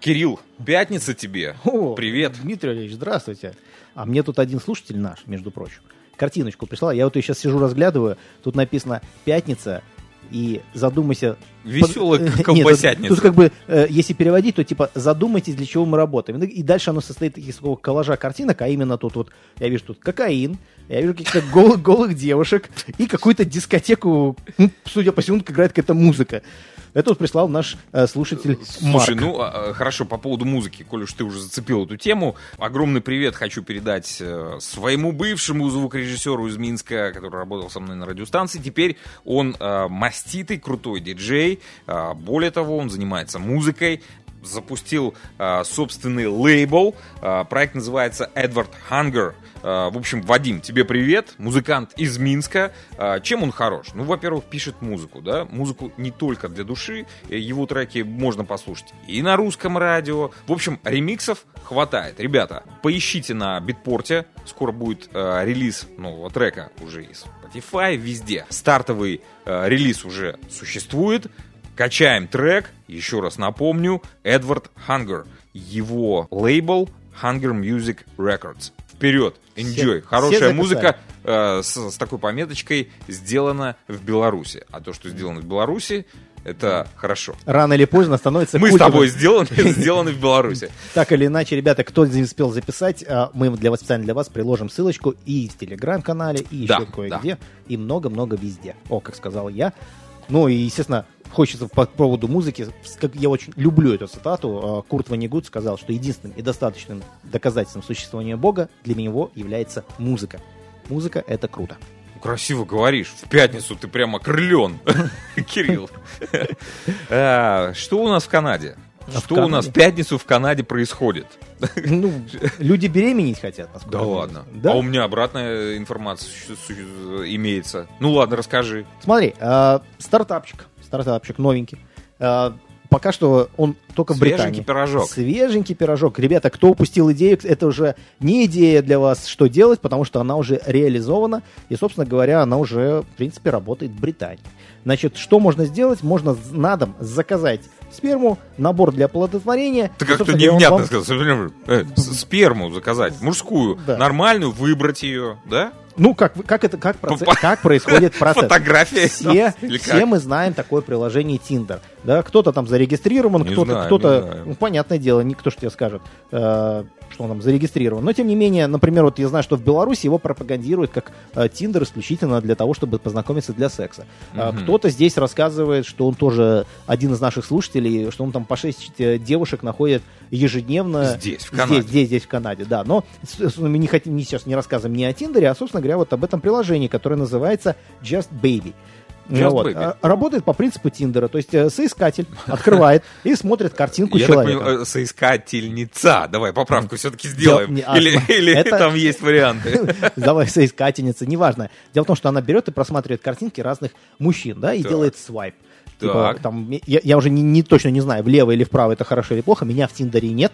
Кирилл, пятница тебе. О, Привет. Дмитрий Ильич, здравствуйте. А мне тут один слушатель наш, между прочим, картиночку прислал. Я вот ее сейчас сижу, разглядываю. Тут написано «Пятница» и задумайся... Веселая Под- колбасятница. Нет, тут как бы, э, если переводить, то типа задумайтесь, для чего мы работаем. И дальше оно состоит из такого коллажа картинок, а именно тут вот, я вижу тут кокаин, я вижу каких-то голых, голых девушек и какую-то дискотеку, ну, судя по всему, играет какая-то музыка. Это вот прислал наш э, слушатель Слушай, Марк. ну а, хорошо, по поводу музыки, коль уж ты уже зацепил эту тему, огромный привет хочу передать э, своему бывшему звукорежиссеру из Минска, который работал со мной на радиостанции. Теперь он э, маститый, крутой диджей. Э, более того, он занимается музыкой. Запустил э, собственный лейбл. Э, проект называется Edward Hunger. Э, в общем, Вадим, тебе привет. Музыкант из Минска. Э, чем он хорош? Ну, во-первых, пишет музыку, да? Музыку не только для души. Э, Его треки можно послушать и на русском радио. В общем, ремиксов хватает. Ребята, поищите на битпорте. Скоро будет э, релиз нового трека уже из Spotify, везде. Стартовый э, релиз уже существует. Качаем трек, еще раз напомню, Эдвард Хангер. Его лейбл Hunger Music Records. Вперед, enjoy. Все- Хорошая все музыка э, с, с такой пометочкой сделана в Беларуси. А то, что сделано в Беларуси, это хорошо. Рано или поздно становится Мы с культовым. тобой сделаны, сделаны в Беларуси. Так или иначе, ребята, кто не успел записать, а, мы для вас специально для вас приложим ссылочку и в телеграм-канале, и Да, еще кое-где, и много-много везде. О, как сказал я. Ну и, естественно, хочется по поводу музыки, как я очень люблю эту цитату, а, Курт Ванигут сказал, что единственным и достаточным доказательством существования Бога для него является музыка. Музыка — это круто. Ну, Красиво говоришь. В пятницу ты прямо крылен, Кирилл. А, Что у нас в Канаде? А Что у нас в пятницу в Канаде происходит? Ну, люди беременеть хотят. насколько Да ладно. знаю. Да. А у меня обратная информация имеется. Ну ладно, расскажи. Смотри, э, стартапчик, стартапчик новенький. Э, пока что он только в Свеженький Британии. пирожок. Свеженький пирожок. Ребята, кто упустил идею, это уже не идея для вас, что делать, потому что она уже реализована. И, собственно говоря, она уже, в принципе, работает в Британии. Значит, что можно сделать? Можно на дом заказать сперму, набор для оплодотворения. Ты как-то невнятно вам- сказал. Э, Сперму заказать, мужскую, Да. нормальную, выбрать ее, да? Ну, как, как, это, как, проце- По- как происходит процесс? Фотография. Все, все мы знаем такое приложение Tinder. Да, кто-то там зарегистрирован, Не кто-то, кто-то, не ну, понятное дело, никто же тебе скажет, э, что он там зарегистрирован. Но тем не менее, например, вот я знаю, что в Беларуси его пропагандируют как э, Tinder исключительно для того, чтобы познакомиться для секса. А Мгм. Кто-то здесь рассказывает, что он тоже один из наших слушателей, что он там по 6 девушек находит ежедневно. Здесь, в Канаде. Здесь, здесь, здесь, в Канаде, да. Но с- мы не хотим, не сейчас не рассказываем ни о Тиндере, а, собственно говоря, вот об этом приложении, которое называется Just Baby. Just Вот. Baby. А, Работает по принципу Тиндера, то есть э, соискатель открывает и смотрит картинку Я так человека. понимаю, э, соискательница. Давай поправку все-таки сделаем. не- Или, смотри, или это- там есть варианты. Давай, соискательница, неважно. Дело в том, что она берет и просматривает картинки разных мужчин, да, и Так. делает свайп. Типа, Так. там, я, я уже не, не точно не знаю, влево или вправо это хорошо или плохо, меня в Тиндере нет,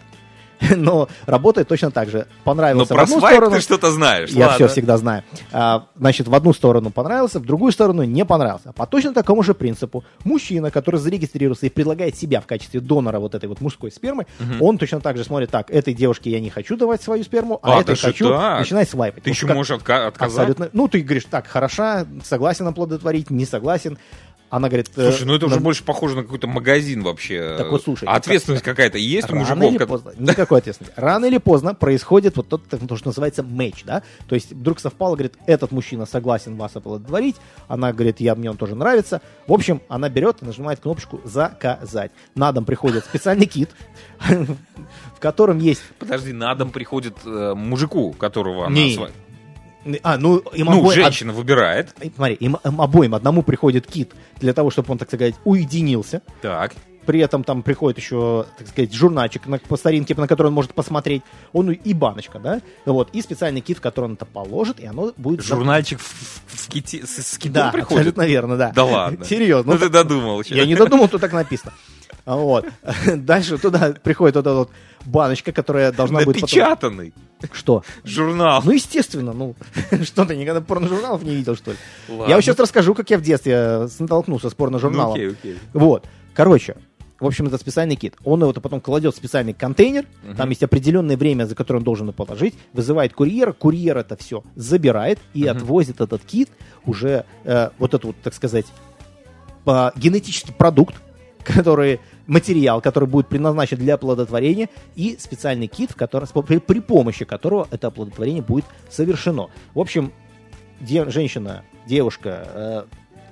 но работает точно так же. Но Понравился в про одну свайп сторону, ты что-то знаешь. Я ладно. все всегда знаю. А, значит, в одну сторону понравился, в другую сторону не понравился. По точно такому же принципу мужчина, который зарегистрировался и предлагает себя в качестве донора вот этой вот мужской спермы, он точно так же смотрит, так, этой девушке я не хочу давать свою сперму, а, А, этой хочу, так? начинает свайпать. Ты Вот еще как- можешь отка- отказать? Абсолютно. Ну, ты говоришь, так, хороша, согласен оплодотворить, не согласен. Она говорит... э, Слушай, ну это уже на- больше похоже на какой-то магазин вообще. Так вот, слушай, А ответственность какая-то есть у Рано мужиков? или как- поздно, никакой ответственности. Рано или поздно происходит вот тот, то, что называется матч, да? То есть вдруг совпало, говорит, этот мужчина согласен вас оплодотворить, она говорит, я, мне он тоже нравится. В общем, она берет и нажимает кнопочку «Заказать». На дом приходит специальный кит, в котором есть... Подожди, на дом приходит э, мужику, которого она... А, ну, им Ну, обоим- женщина выбирает. од- Смотри, им, им обоим, одному приходит кит для того, чтобы он, так сказать, уединился. Так. При этом там приходит еще, так сказать, журнальчик на, по старинке, на который он может посмотреть. Он и баночка, да? Вот. И специальный кит, в который он это положит, и оно будет... Журнальчик в, в ките- с, с китом Да, приходит? абсолютно верно, да. Да ладно. Серьезно. Ну ты додумал. Я не додумал, что так написано. Вот. Дальше туда приходит вот эта вот баночка, которая должна потом... Напечатанный Что? журнал. Ну, естественно, ну, что ты никогда порножурналов не видел, что ли? Ладно. Я вам сейчас расскажу, как я в детстве э, столкнулся с порножурналом. Ну, окей, окей. Вот. Короче, в общем, это специальный кит. Он его потом кладет в специальный контейнер, Мгм. там есть определенное время, за которое он должен его положить, вызывает курьера, курьер это все забирает и Мгм. отвозит этот кит, уже э, вот этот вот, так сказать, по- генетический продукт, который материал, который будет предназначен для оплодотворения, и специальный кит, в котором, при, при помощи которого это оплодотворение будет совершено. В общем, де- женщина, девушка, э,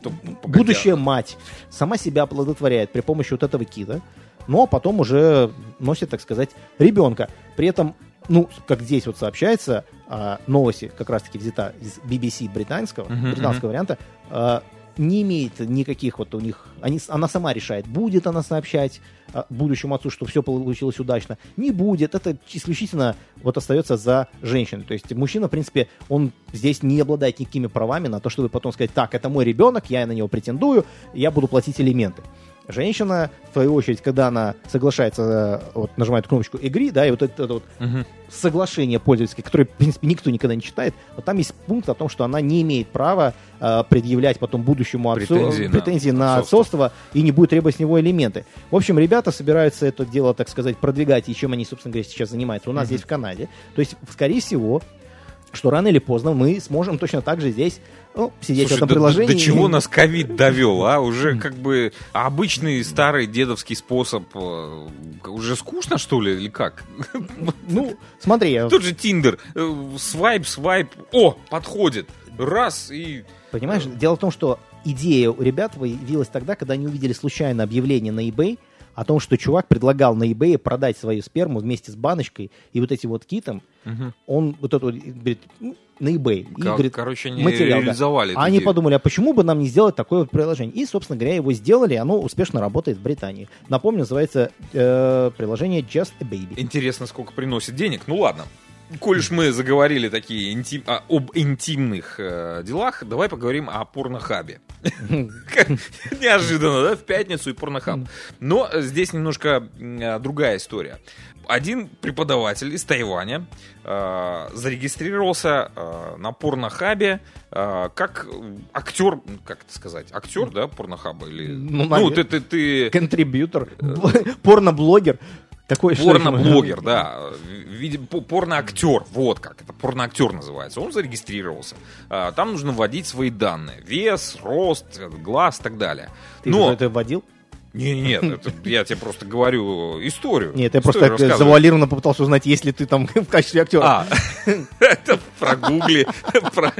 погоди, будущая мать сама себя оплодотворяет при помощи вот этого кита, ну а потом уже носит, так сказать, ребенка. При этом, ну, как здесь вот сообщается, а, новости как раз-таки взята из BBC британского, британского варианта, а, не имеет никаких вот у них, они, она сама решает, будет она сообщать а, будущему отцу, что все получилось удачно, не будет, это исключительно вот остается за женщиной. То есть мужчина, в принципе, он здесь не обладает никакими правами на то, чтобы потом сказать, так, это мой ребенок, я на него претендую, я буду платить элементы. Женщина, в свою очередь, когда она соглашается, э, вот нажимает кнопочку «Игри», да, и вот это, это вот Мгм. соглашение пользовательское, которое, в принципе, никто никогда не читает, вот там есть пункт о том, что она не имеет права э, предъявлять потом будущему отцу Претензии на претензии на отцовство. отцовство и не будет требовать с него элементы. В общем, ребята собираются это дело, так сказать, продвигать, и чем они, собственно говоря, сейчас занимаются у нас Мгм. здесь в Канаде. То есть, скорее всего, что рано или поздно мы сможем точно так же здесь ну, сидеть Слушай, в этом до- до- приложении. До, чего нас ковид довел, а? Уже как бы обычный старый дедовский способ. э, Уже скучно, что ли, или как? Ну, смотри, Тот же Тиндер. э, Свайп, свайп. О, подходит. Раз и... Понимаешь, дело в том, что идея у ребят появилась тогда, когда они увидели случайно объявление на eBay о том, что чувак предлагал на eBay продать свою сперму вместе с баночкой и вот этим вот китом. Мгм. Он вот это вот, говорит, ну, на eBay. И, Кор- говорит, Короче, они материал, да. реализовали. а эту они идею. подумали, а почему бы нам не сделать такое вот приложение? И, собственно говоря, его сделали, оно успешно работает в Британии. Напомню, называется э, приложение Just a Baby. Интересно, сколько приносит денег. Ну ладно. Коль уж мы заговорили такие интим- а, об интимных э, делах, давай поговорим о порнохабе. Неожиданно, да, в пятницу и порнохаб. Но э, здесь немножко э, другая история. Один преподаватель из Тайваня э, зарегистрировался э, на порнохабе э, как э, актер, ну, как это сказать, актер, да, порнохаба или, Ну, ну, ты, ты, ты Контрибьютор, порноблогер. Такой Порно-блогер, да. Порно-актер, вот как это, порно-актер называется. Он зарегистрировался. А, Там нужно вводить свои данные. Вес, рост, глаз и так далее. Ты Но... это вводил? Не, нет, это я тебе просто говорю историю. Нет, я Историю просто так завуалированно попытался узнать, есть ли ты там в качестве актера. А, это прогугли. про-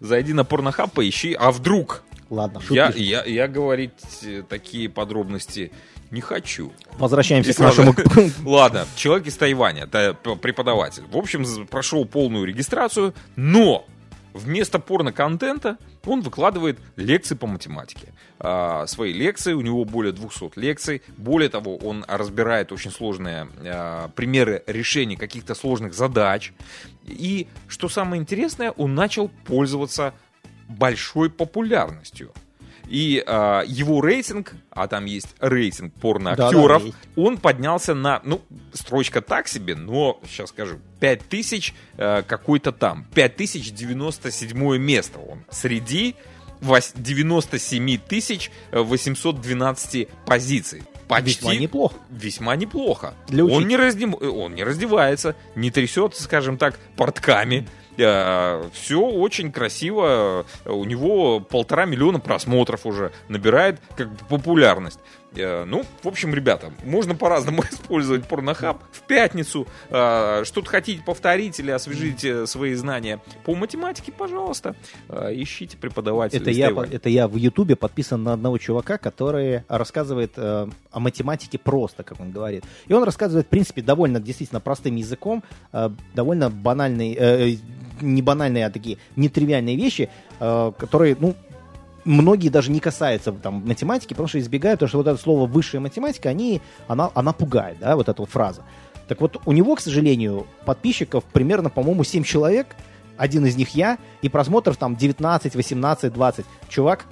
Зайди на порнохаб, поищи. А вдруг? Ладно, Я, шутки. я, я говорить э, такие подробности не хочу. Возвращаемся И к нашему... Ладно, человек из Тайваня, п- преподаватель. В общем, прошел полную регистрацию, но вместо порно-контента он выкладывает лекции по математике. А, свои лекции, у него более 200 лекций. Более того, он разбирает очень сложные а, примеры решения каких-то сложных задач. И, что самое интересное, он начал пользоваться большой популярностью. И а, его рейтинг, а там есть рейтинг порноактеров, Да-да, есть. он поднялся на, ну, строчка так себе, но, сейчас скажу, 5000 э, какой-то там, 5097 место он среди вось- 97 тысяч э, 812 позиций. Почти Весьма неплохо. весьма неплохо. Для он, не раздем- э, он не раздевается, не трясется, скажем так, портками. Все очень красиво. У него полтора миллиона просмотров уже набирает как бы популярность. Э, Ну, в общем, ребята, можно по-разному использовать порнохаб в пятницу. Э, Что-то хотите повторить или освежить э, свои знания по математике, пожалуйста, э, ищите преподавателя. Это я, это я в Ютубе подписан на одного чувака, который рассказывает э, о математике просто, как он говорит. И он рассказывает, в принципе, довольно действительно простым языком, э, довольно банальные, э, не банальные, а такие нетривиальные вещи, э, которые, ну, многие даже не касаются там математики, потому что избегают, потому что вот это слово высшая математика, они, она, она пугает, да, вот эта вот фраза. Так вот, у него, к сожалению, подписчиков примерно, по-моему, 7 человек, один из них я, и просмотров там 19, 18, 20. Чувак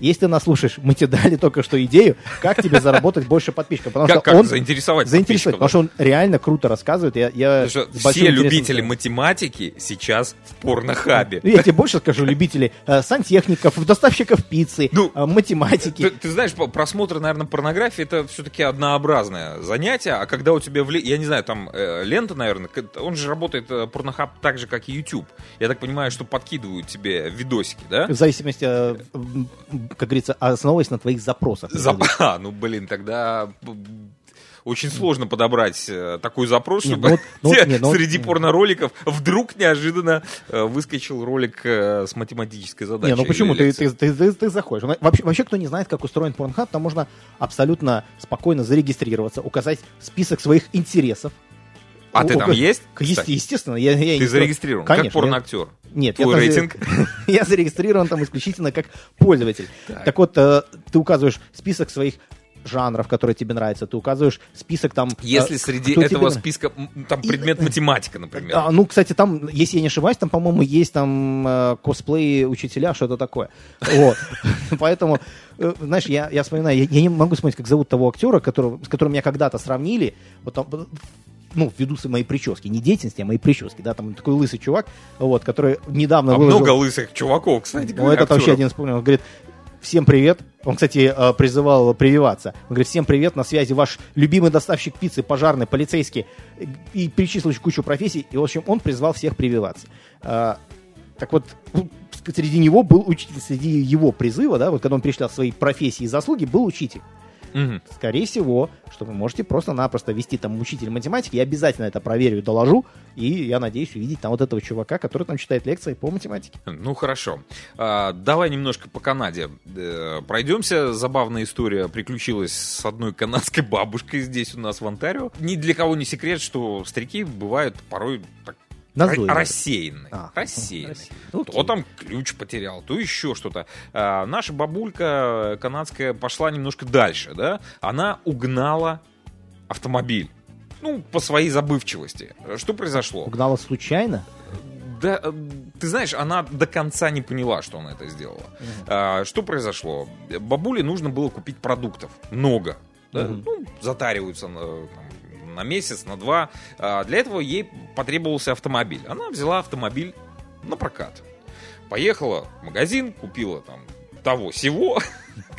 если нас слушаешь, мы тебе дали только что идею, как тебе заработать больше подписчиков. Потому Как, что как он заинтересовать заинтересовать, потому что он реально круто рассказывает. Я, я все любители математики сейчас в порнохабе. Ну, Я тебе больше скажу, любители э, сантехников, доставщиков пиццы, Ну, э, математики. Ты, ты знаешь, просмотр, наверное, порнографии это все-таки однообразное занятие, а когда у тебя, вле- я не знаю, там э, лента, наверное, он же работает э, порнохаб так же, как и YouTube. Я так понимаю, что подкидывают тебе видосики, да? В зависимости, э, как говорится, основываясь на твоих запросах. За- А, ну блин, тогда очень сложно подобрать э, такой запрос, Не, чтобы ну вот- ну вот- тебе не, ну вот- среди порнороликов вдруг неожиданно э, выскочил ролик э, с математической задачей. Не, ну почему? Ты, ты, ты, ты- ты заходишь. Вообще, вообще, кто не знает, как устроен порнхаб, там можно абсолютно спокойно зарегистрироваться, указать список своих интересов. А ты там есть? Кстати? Естественно. Я, я Ты не- зарегистрирован, как Конечно, я- порноактер. Нет, Твой я рейтинг? я зарегистрирован там исключительно как пользователь. Так, вот, э, ты указываешь список своих жанров, которые тебе нравятся, ты указываешь список там... Если э, среди тебе этого нравится. списка там И- предмет математика, например. А, ну, кстати, там, если я не ошибаюсь, там, по-моему, есть там э, косплей учителя, что-то такое. Вот. Поэтому, э, знаешь, я, я вспоминаю, я, я не могу вспомнить, как зовут того актера, которого, с которым меня когда-то сравнили. Вот там, ну, ввиду моей прически, не деятельности, а моей прически, да, там такой лысый чувак, вот, который недавно А выложил... много лысых чуваков, кстати Ну, этот вообще один вспомнил. Он говорит, всем привет. Он, кстати, э, призывал прививаться. Он говорит, всем привет, на связи ваш любимый доставщик пиццы, пожарный, полицейский. И перечислил кучу профессий. И, в общем, он призвал всех прививаться. А, Так вот, среди него был учитель, среди его призыва, да, вот когда он перечислял свои профессии и заслуги, был учитель. Мгм. Скорее всего, что вы можете просто-напросто вести там учитель математики. Я обязательно это проверю доложу. И я надеюсь увидеть там вот этого чувака, который там читает лекции по математике. Ну хорошо. А, давай немножко по Канаде э, пройдемся. Забавная история приключилась с одной канадской бабушкой здесь у нас в Онтарио. Ни для кого не секрет, что старики бывают порой так Назойливо. ра- рассеянные. А, рассеянные. То Окей. там ключ потерял, то еще что-то. А, наша бабулька канадская пошла немножко дальше, да? Она угнала автомобиль. Ну, по своей забывчивости. Что произошло? Угнала случайно? Да, э, ты знаешь, она до конца не поняла, что она это сделала. А, что произошло? Бабуле нужно было купить продуктов. Много. да? Мгм. Ну, затариваются на, там, на месяц, на два. А, для этого ей потребовался автомобиль. Она взяла автомобиль на прокат. Поехала в магазин, купила там того всего,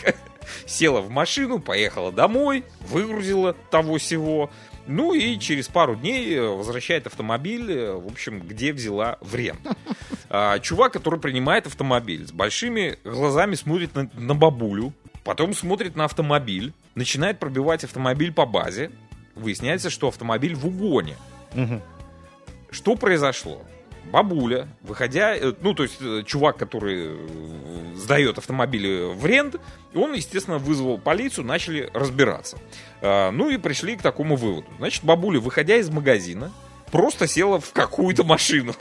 села в машину, поехала домой, выгрузила того всего. Ну и через пару дней э, возвращает автомобиль, э, в общем, где взяла в рент. А, чувак, который принимает автомобиль, с большими глазами смотрит на, на бабулю, потом смотрит на автомобиль, начинает пробивать автомобиль по базе. Выясняется, что автомобиль в угоне. Мгм. Что произошло? Бабуля, выходя, э, ну, то есть э, чувак, который э, сдает автомобили в рент, он, естественно, вызвал полицию, начали разбираться. А, Ну и пришли к такому выводу. Значит, бабуля, выходя из магазина, просто села в какую-то машину,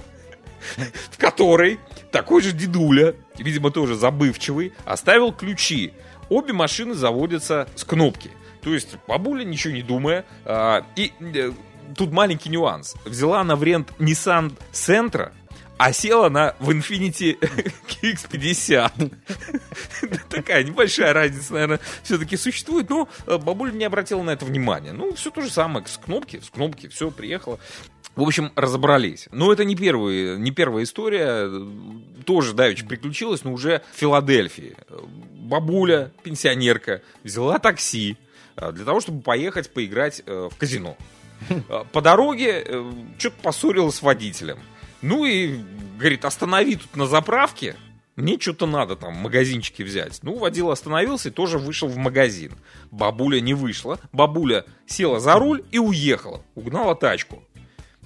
в которой такой же дедуля, видимо, тоже забывчивый, оставил ключи. Обе машины заводятся с кнопки. То есть бабуля, ничего не думая, а, и э, тут маленький нюанс. Взяла она в рент Nissan Sentra, а села она в Infiniti QX50. Такая небольшая разница, наверное, все-таки существует, но э, бабуля не обратила на это внимания. Ну, все то же самое, с кнопки, с кнопки, все, приехала. В общем, разобрались. Но это не, первый, не первая история. Тоже давеча приключилась, но уже в Филадельфии. Бабуля, пенсионерка, взяла такси для того, чтобы поехать поиграть э, в казино. Э, По дороге что-то поссорилась с водителем. Ну и, говорит, останови тут на заправке, мне что-то надо там в магазинчике взять. Ну, водила остановился и тоже вышел в магазин. Бабуля не вышла. Бабуля села за руль и уехала. Угнала тачку.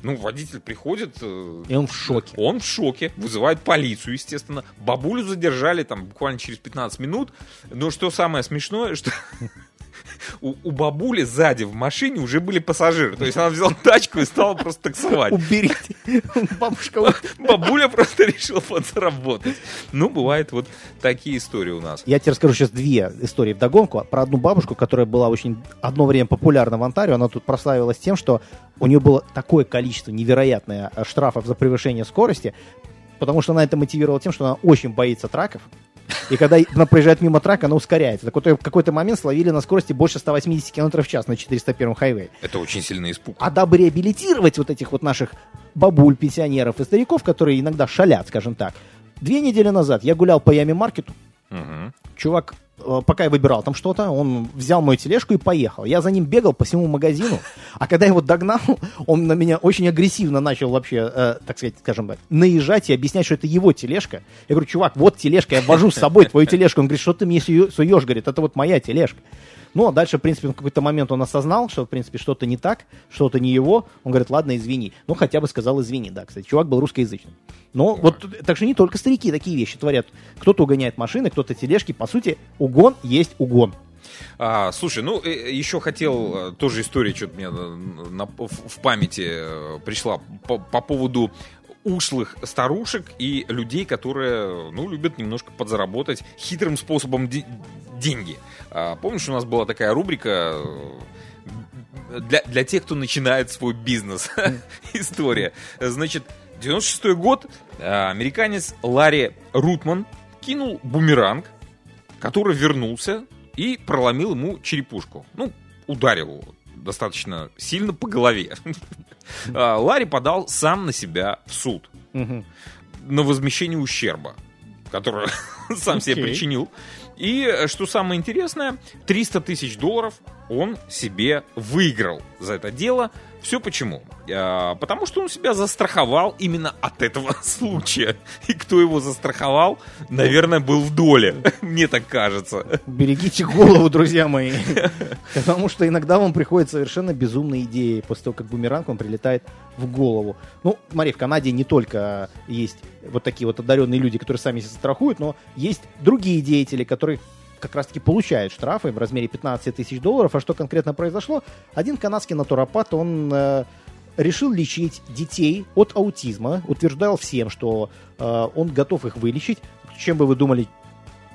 Ну, водитель приходит, э, И он в шоке. он в шоке, вызывает полицию, естественно. Бабулю задержали там буквально через 15 минут. Но что самое смешное, что у, у бабули сзади в машине уже были пассажиры. То есть она взяла тачку и стала просто таксовать. Уберите. Бабушка. Бабуля просто решила подзаработать. Ну, бывают вот такие истории у нас. Я тебе расскажу сейчас две истории вдогонку. Про одну бабушку, которая была очень одно время популярна в Онтарио. Она тут прославилась тем, что у нее было такое количество невероятное э, штрафов за превышение скорости, потому что она это мотивировала тем, что она очень боится траков. И когда она проезжает мимо трака, она ускоряется. Так вот, в какой-то момент словили на скорости больше 180 км в час на 401 хайвее. Это очень сильный испуг. А дабы реабилитировать вот этих вот наших бабуль, пенсионеров и стариков, которые иногда шалят, скажем так, две недели назад я гулял по Яме Маркету, Мгм. чувак, пока я выбирал там что-то, он взял мою тележку и поехал. Я за ним бегал по всему магазину, а когда я его догнал, он на меня очень агрессивно начал вообще, э, так сказать, скажем так, наезжать и объяснять, что это его тележка. Я говорю, чувак, вот тележка, я вожу с собой твою тележку. Он говорит, что ты мне суешь, говорит, это вот моя тележка. Ну, а дальше, в принципе, в какой-то момент он осознал, что, в принципе, что-то не так, что-то не его. Он говорит, ладно, извини. Ну, хотя бы сказал извини, да, кстати. Чувак был русскоязычным. Но вот, так что не только старики такие вещи творят. Кто-то угоняет машины, кто-то тележки. По сути, угон есть угон. А, слушай, ну э, еще хотел э, тоже история что-то мне на- на- в, памяти э, пришла по, по поводу ушлых старушек и людей, которые, ну, любят немножко подзаработать хитрым способом де- деньги. А, помнишь, у нас была такая рубрика э, для, для тех, кто начинает свой бизнес. История. Значит, 96 год э, американец Ларри Рутман кинул бумеранг, который вернулся и проломил ему черепушку. Ну, ударил его достаточно сильно по голове. А, Ларри подал сам на себя в суд на возмещение ущерба, который сам себе причинил. И, э, что самое интересное, 300 тысяч долларов он себе выиграл за это дело. Все почему? А, Потому что он себя застраховал именно от этого случая. И кто его застраховал, наверное, был в доле. Мне так кажется. Берегите голову, друзья мои. Потому что иногда вам приходят совершенно безумные идеи после того, как бумеранг вам прилетает в голову. Ну, смотри, в Канаде не только есть вот такие вот одаренные люди, которые сами себя страхуют, но есть другие деятели, которые как раз-таки получают штрафы в размере 15 тысяч долларов. А что конкретно произошло? Один канадский натуропат, он э, решил лечить детей от аутизма, утверждал всем, что э, он готов их вылечить. Чем бы вы думали,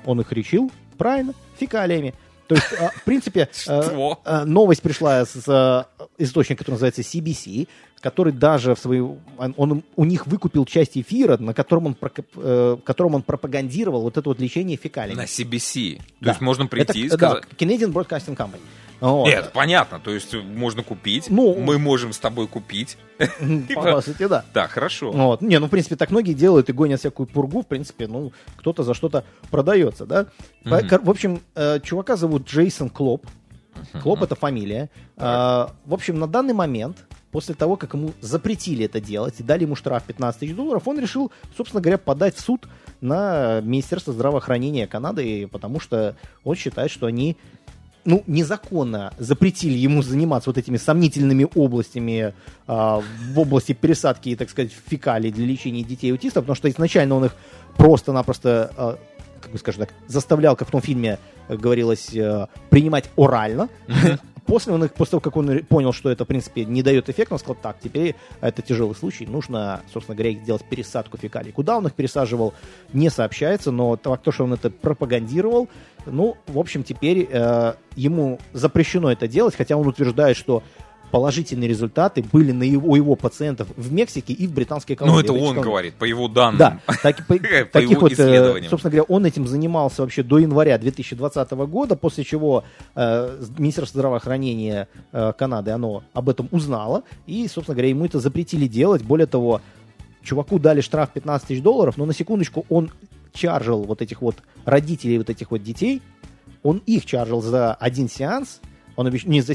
он их лечил? Правильно, фекалиями. То есть, э, в принципе, э, э, новость пришла с э, источника, который называется CBC, который даже в свою, он, он у них выкупил часть эфира, на котором он, прокоп- э, в котором он пропагандировал вот это вот лечение фекалиями. На CBC. То Да. есть можно прийти и Это, сказать... Да, Canadian Broadcasting Company. Вот. Нет, понятно. То есть можно купить. Ну, мы можем с тобой купить. По сути, да. Да, хорошо. Вот. Не, ну, в принципе, так многие делают и гонят всякую пургу. В принципе, ну, кто-то за что-то продается, да? Кор- В общем, э, чувака зовут Джейсон Клоп. Клоп — это фамилия. А, В общем, на данный момент, после того, как ему запретили это делать и дали ему штраф 15 тысяч долларов, он решил, собственно говоря, подать в суд на Министерство здравоохранения Канады, потому что он считает, что они ну, незаконно запретили ему заниматься вот этими сомнительными областями а, в области пересадки, так сказать, фекалий для лечения детей аутистов, потому что изначально он их просто-напросто, а, как бы скажем так, заставлял, как в том фильме говорилось, э, принимать орально. После, он их, после того, как он понял, что это, в принципе, не дает эффекта, он сказал, так, теперь это тяжелый случай, нужно, собственно говоря, сделать пересадку фекалий. Куда он их пересаживал, не сообщается, но то, что он это пропагандировал, ну, в общем, теперь э, ему запрещено это делать, хотя он утверждает, что положительные результаты были на его, у его пациентов в Мексике и в британской колонии. Ну, это он колонии. говорит, по его данным. Да, так- по- таких вот, э, собственно говоря, он этим занимался вообще до января 2020 года, после чего э, Министерство здравоохранения э, Канады, оно об этом узнало, и, собственно говоря, ему это запретили делать. Более того, чуваку дали штраф 15 тысяч долларов, но на секундочку он чаржил вот этих вот родителей вот этих вот детей, он их чаржил за один сеанс, он обещ- не, за,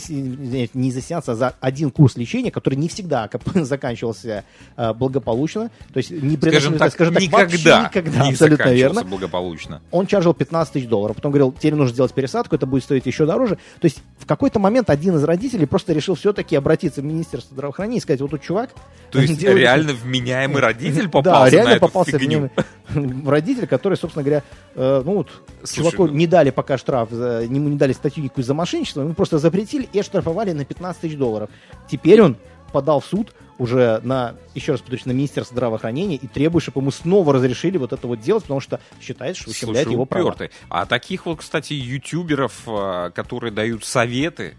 не за сеанс, а за один курс лечения, который не всегда заканчивался э, благополучно. То есть не Скажем так, скажем так, никогда, никогда, не абсолютно верно. благополучно. Он чаржил 15 тысяч долларов. Потом говорил, теперь нужно сделать пересадку, это будет стоить еще дороже. То есть в какой-то момент один из родителей просто решил все-таки обратиться в Министерство здравоохранения и сказать, вот тут чувак... То есть делает- реально вменяемый родитель да, попался реально на эту попался фигню. вменяемый родитель, который, собственно говоря, э, ну вот, Слушай, чуваку ну- не дали пока штраф, за- ему не дали статью никакую за мошенничество, ему просто запретили и оштрафовали на 15 тысяч долларов. Теперь он подал в суд уже на, еще раз повторюсь, на Министерство здравоохранения и требует, чтобы ему снова разрешили вот это вот делать, потому что считает, что ущемляет Слушай, его права. упертый. А таких вот, кстати, ютуберов, а, которые дают советы,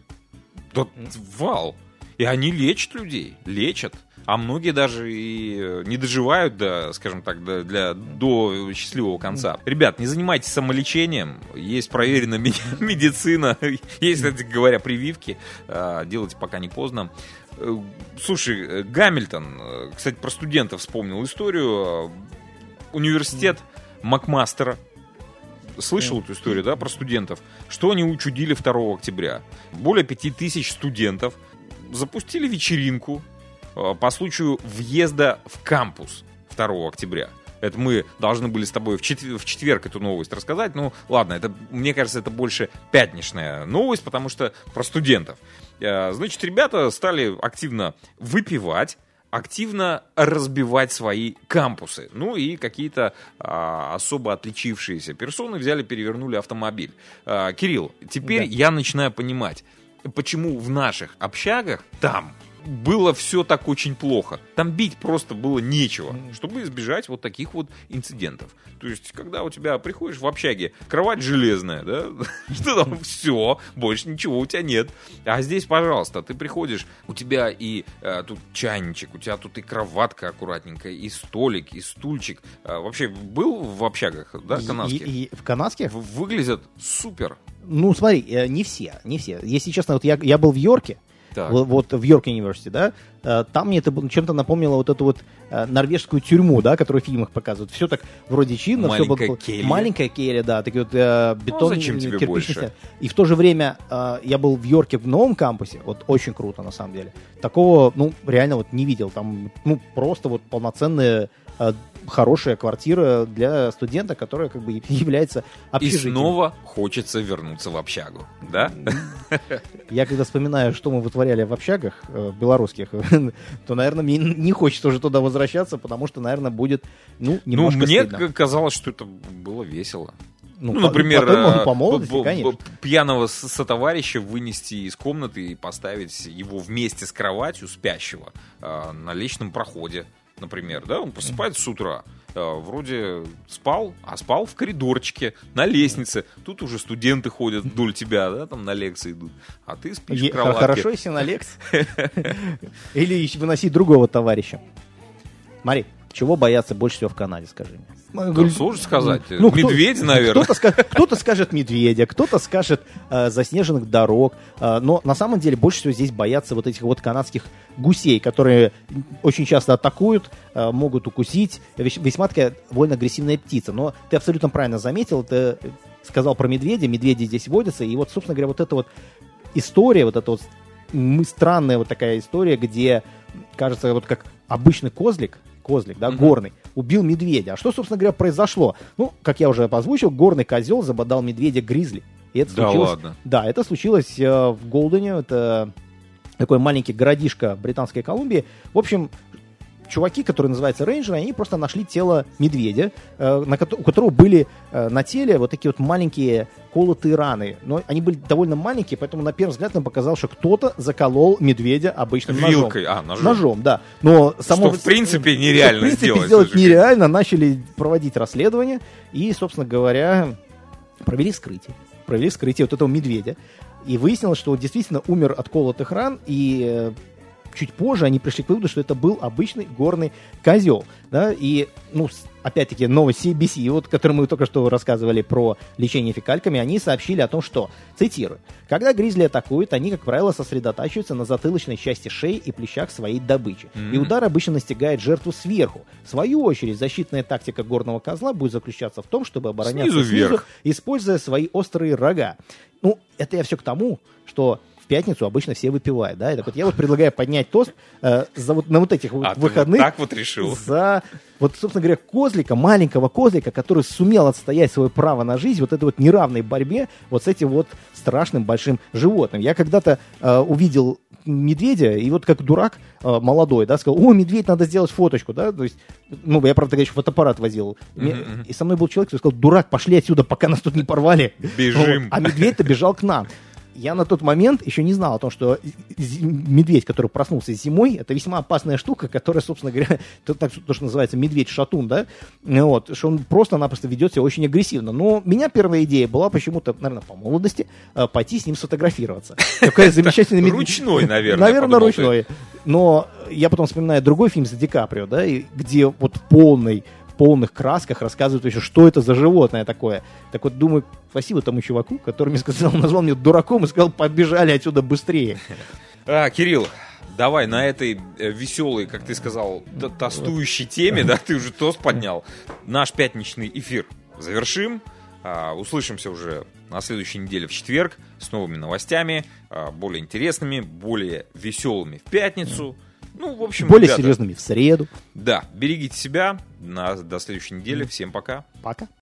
тот вал. И они лечат людей, лечат. А многие даже и э, не доживают до, скажем так, до, для, до счастливого конца. Ребят, не занимайтесь самолечением, есть проверенная медицина, есть, кстати говоря, прививки, а, делайте пока не поздно. Э, слушай, Гамильтон, кстати, про студентов вспомнил историю. Университет Макмастера слышал эту историю, да, про студентов? Что они учудили 2 октября? Более 5000 студентов запустили вечеринку э, по случаю въезда в кампус 2 октября. Это мы должны были с тобой в, четвер- в четверг эту новость рассказать. Ну, ладно, это, мне кажется, это больше пятничная новость, потому что про студентов. Э, значит, ребята стали активно выпивать, активно разбивать свои кампусы. Ну и какие-то а, особо отличившиеся персоны взяли, перевернули автомобиль. А, Кирилл, теперь да. я начинаю понимать, почему в наших общагах там было все так очень плохо. Там бить просто было нечего, чтобы избежать вот таких вот инцидентов. То есть, когда у тебя приходишь в общаге, кровать железная, да, что там все, больше ничего у тебя нет. А здесь, пожалуйста, ты приходишь, у тебя и э, тут чайничек, у тебя тут и кроватка аккуратненькая, и столик, и стульчик. А, вообще был в общагах, да, канадских? И, и, и в канадских? Выглядят супер. Ну, смотри, э, не все, не все. Если честно, вот я, я был в Йорке, так. Вот, в Йорк Университи, да, э, там мне это чем-то напомнило вот эту вот э, норвежскую тюрьму, да, которую в фильмах показывают. Все так вроде чинно, Маленькая все было... келья. Маленькая келья, да, такие вот э, бетон, ну, зачем тебе больше? И в то же время э, я был в Йорке в новом кампусе, вот очень круто на самом деле. Такого, ну, реально вот не видел. Там, ну, просто вот полноценные хорошая квартира для студента, которая как бы является общежитием. И снова хочется вернуться в общагу, да? Я когда вспоминаю, что мы вытворяли в общагах э, белорусских, то, наверное, мне не хочется уже туда возвращаться, потому что, наверное, будет, ну, ну немножко Ну, мне стыдно. казалось, что это было весело. Ну, ну, например, по, по молодости, конечно. пьяного сотоварища вынести из комнаты и поставить его вместе с кроватью спящего э, на личном проходе например, да, он просыпается с утра, э, вроде спал, а спал в коридорчике, на лестнице. Тут уже студенты ходят вдоль тебя, да, там на лекции идут, а ты спишь в кроватке. Хорошо, если на лекции. Или выносить другого товарища. Смотри, чего боятся больше всего в Канаде, скажи мне? Да, сложно сказать. Ну, Медведя, кто, наверное. Кто-то, кто скажет медведя, кто-то скажет э, заснеженных дорог. Э, но на самом деле больше всего здесь боятся вот этих вот канадских гусей, которые очень часто атакуют, э, могут укусить. Весьма такая довольно агрессивная птица. Но ты абсолютно правильно заметил, ты сказал про медведя. Медведи здесь водятся. И вот, собственно говоря, вот эта вот история, вот эта вот странная вот такая история, где, кажется, вот как обычный козлик, козлик, да, mm-hmm. горный, убил медведя. А что, собственно говоря, произошло? Ну, как я уже озвучил, горный козел забодал медведя гризли. И это да случилось, ладно? Да, это случилось э, в Голдене, это такой маленький городишко Британской Колумбии. В общем, чуваки, которые называются рейнджеры, они просто нашли тело медведя, э, на, у которого были э, на теле вот такие вот маленькие колотые раны. Но они были довольно маленькие, поэтому на первый взгляд нам показалось, что кто-то заколол медведя обычным Вилкой, ножом. а, ножом. Ножом, да. Но само... Что, в принципе, нереально что, в принципе, сделать. сделать нереально. Начали проводить расследование и, собственно говоря, провели вскрытие. Провели вскрытие вот этого медведя. И выяснилось, что действительно умер от колотых ран, и э, чуть позже они пришли к выводу, что это был обычный горный козел. Да? И, ну, опять-таки, новость CBC, вот, которую мы только что рассказывали про лечение фекальками, они сообщили о том, что, цитирую, когда гризли атакуют, они, как правило, сосредотачиваются на затылочной части шеи и плечах своей добычи. Mm-hmm. И удар обычно настигает жертву сверху. В свою очередь, защитная тактика горного козла будет заключаться в том, чтобы обороняться снизу, снизу используя свои острые рога. Ну, это я все к тому, что в пятницу обычно все выпивают, да, и так вот я вот предлагаю поднять тост э, за вот, на вот этих а выходных. вот так вот решил. За, вот, собственно говоря, козлика, маленького козлика, который сумел отстоять свое право на жизнь вот этой вот неравной борьбе вот с этим вот страшным большим животным. Я когда-то э, увидел медведя, и вот как дурак э, молодой, да, сказал, о, медведь, надо сделать фоточку, да, то есть, ну, я, правда, еще фотоаппарат возил, mm-hmm. и со мной был человек, который сказал, дурак, пошли отсюда, пока нас тут не порвали. Бежим. Вот. А медведь-то бежал к нам я на тот момент еще не знал о том, что медведь, который проснулся зимой, это весьма опасная штука, которая, собственно говоря, то, так, то что называется медведь-шатун, да, вот, что он просто-напросто ведет себя очень агрессивно. Но у меня первая идея была почему-то, наверное, по молодости, э, пойти с ним сфотографироваться. Такая замечательная медведь. Ручной, наверное. Наверное, ручной. Но я потом вспоминаю другой фильм с Ди Каприо, да, где вот полный полных красках рассказывают еще, что это за животное такое. Так вот, думаю, спасибо тому чуваку, который мне сказал, назвал меня дураком и сказал, побежали отсюда быстрее. А, Кирилл, давай на этой э, веселой, как ты сказал, тостующей теме, да, ты уже тост поднял, наш пятничный эфир завершим. А, услышимся уже на следующей неделе в четверг с новыми новостями, а, более интересными, более веселыми в пятницу. Ну, в общем, Более ребята, серьезными в среду. Да, берегите себя. На, до следующей недели. Всем пока. Пока.